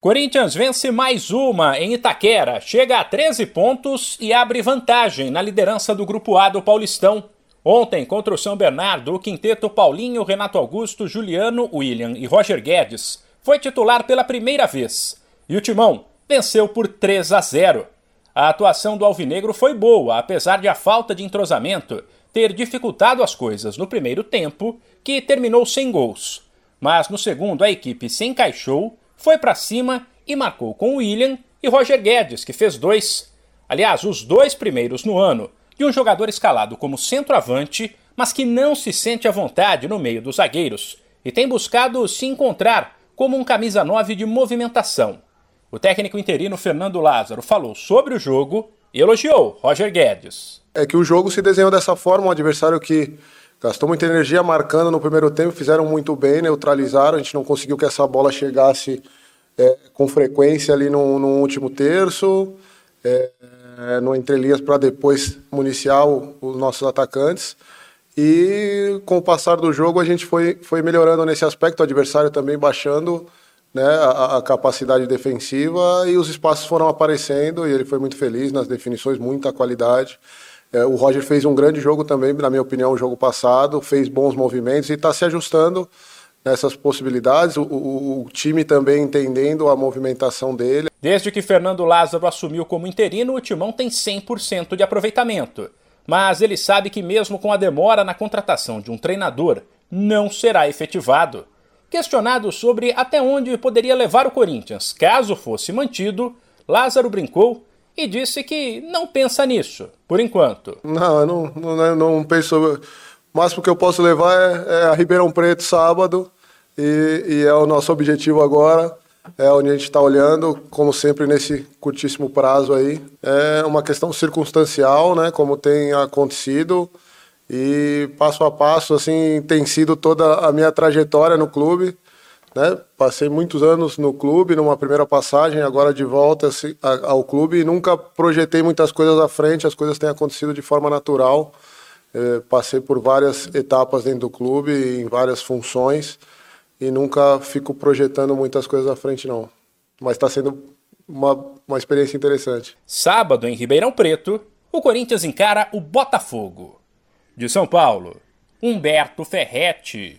Corinthians vence mais uma em Itaquera, chega a 13 pontos e abre vantagem na liderança do Grupo A do Paulistão. Ontem, contra o São Bernardo, o quinteto Paulinho, Renato Augusto, Juliano, William e Roger Guedes foi titular pela primeira vez. E o Timão venceu por 3 a 0. A atuação do Alvinegro foi boa, apesar de a falta de entrosamento ter dificultado as coisas no primeiro tempo, que terminou sem gols. Mas no segundo a equipe se encaixou foi para cima e marcou com William e Roger Guedes, que fez dois. Aliás, os dois primeiros no ano de um jogador escalado como centroavante, mas que não se sente à vontade no meio dos zagueiros e tem buscado se encontrar como um camisa 9 de movimentação. O técnico interino Fernando Lázaro falou sobre o jogo e elogiou Roger Guedes. É que o jogo se desenhou dessa forma, um adversário que gastou muita energia marcando no primeiro tempo, fizeram muito bem, neutralizaram, a gente não conseguiu que essa bola chegasse é, com frequência ali no, no último terço, é, é, no entrelinhas para depois municiar os nossos atacantes. E com o passar do jogo a gente foi, foi melhorando nesse aspecto, o adversário também baixando né, a, a, capacidade defensiva e os espaços foram aparecendo e ele foi muito feliz nas definições, muita qualidade. É, o Roger fez um grande jogo também, na minha opinião, o jogo passado, fez bons movimentos e está se ajustando nessas possibilidades. O, o, o, time também entendendo a movimentação dele. Desde que Fernando Lázaro assumiu como interino, o Timão tem 100% de aproveitamento. Mas ele sabe que, mesmo com a demora na contratação de um treinador, não será efetivado. Questionado sobre até onde poderia levar o Corinthians caso fosse mantido, Lázaro brincou e disse que não pensa nisso, por enquanto. Não, eu não, não, não penso. O máximo que eu posso levar é, é a Ribeirão Preto sábado, e, e, é o nosso objetivo agora. É onde a gente está olhando, como sempre nesse curtíssimo prazo aí. É uma questão circunstancial, né? Como tem acontecido e passo a passo, assim, tem sido toda a minha trajetória no clube. Né? Passei muitos anos no clube, numa primeira passagem, agora de volta ao clube e nunca projetei muitas coisas à frente, as coisas têm acontecido de forma natural. É, passei por várias etapas dentro do clube, em várias funções e nunca fico projetando muitas coisas à frente, não. Mas está sendo uma, uma experiência interessante. Sábado, em Ribeirão Preto, o Corinthians encara o Botafogo. De São Paulo, Humberto Ferretti.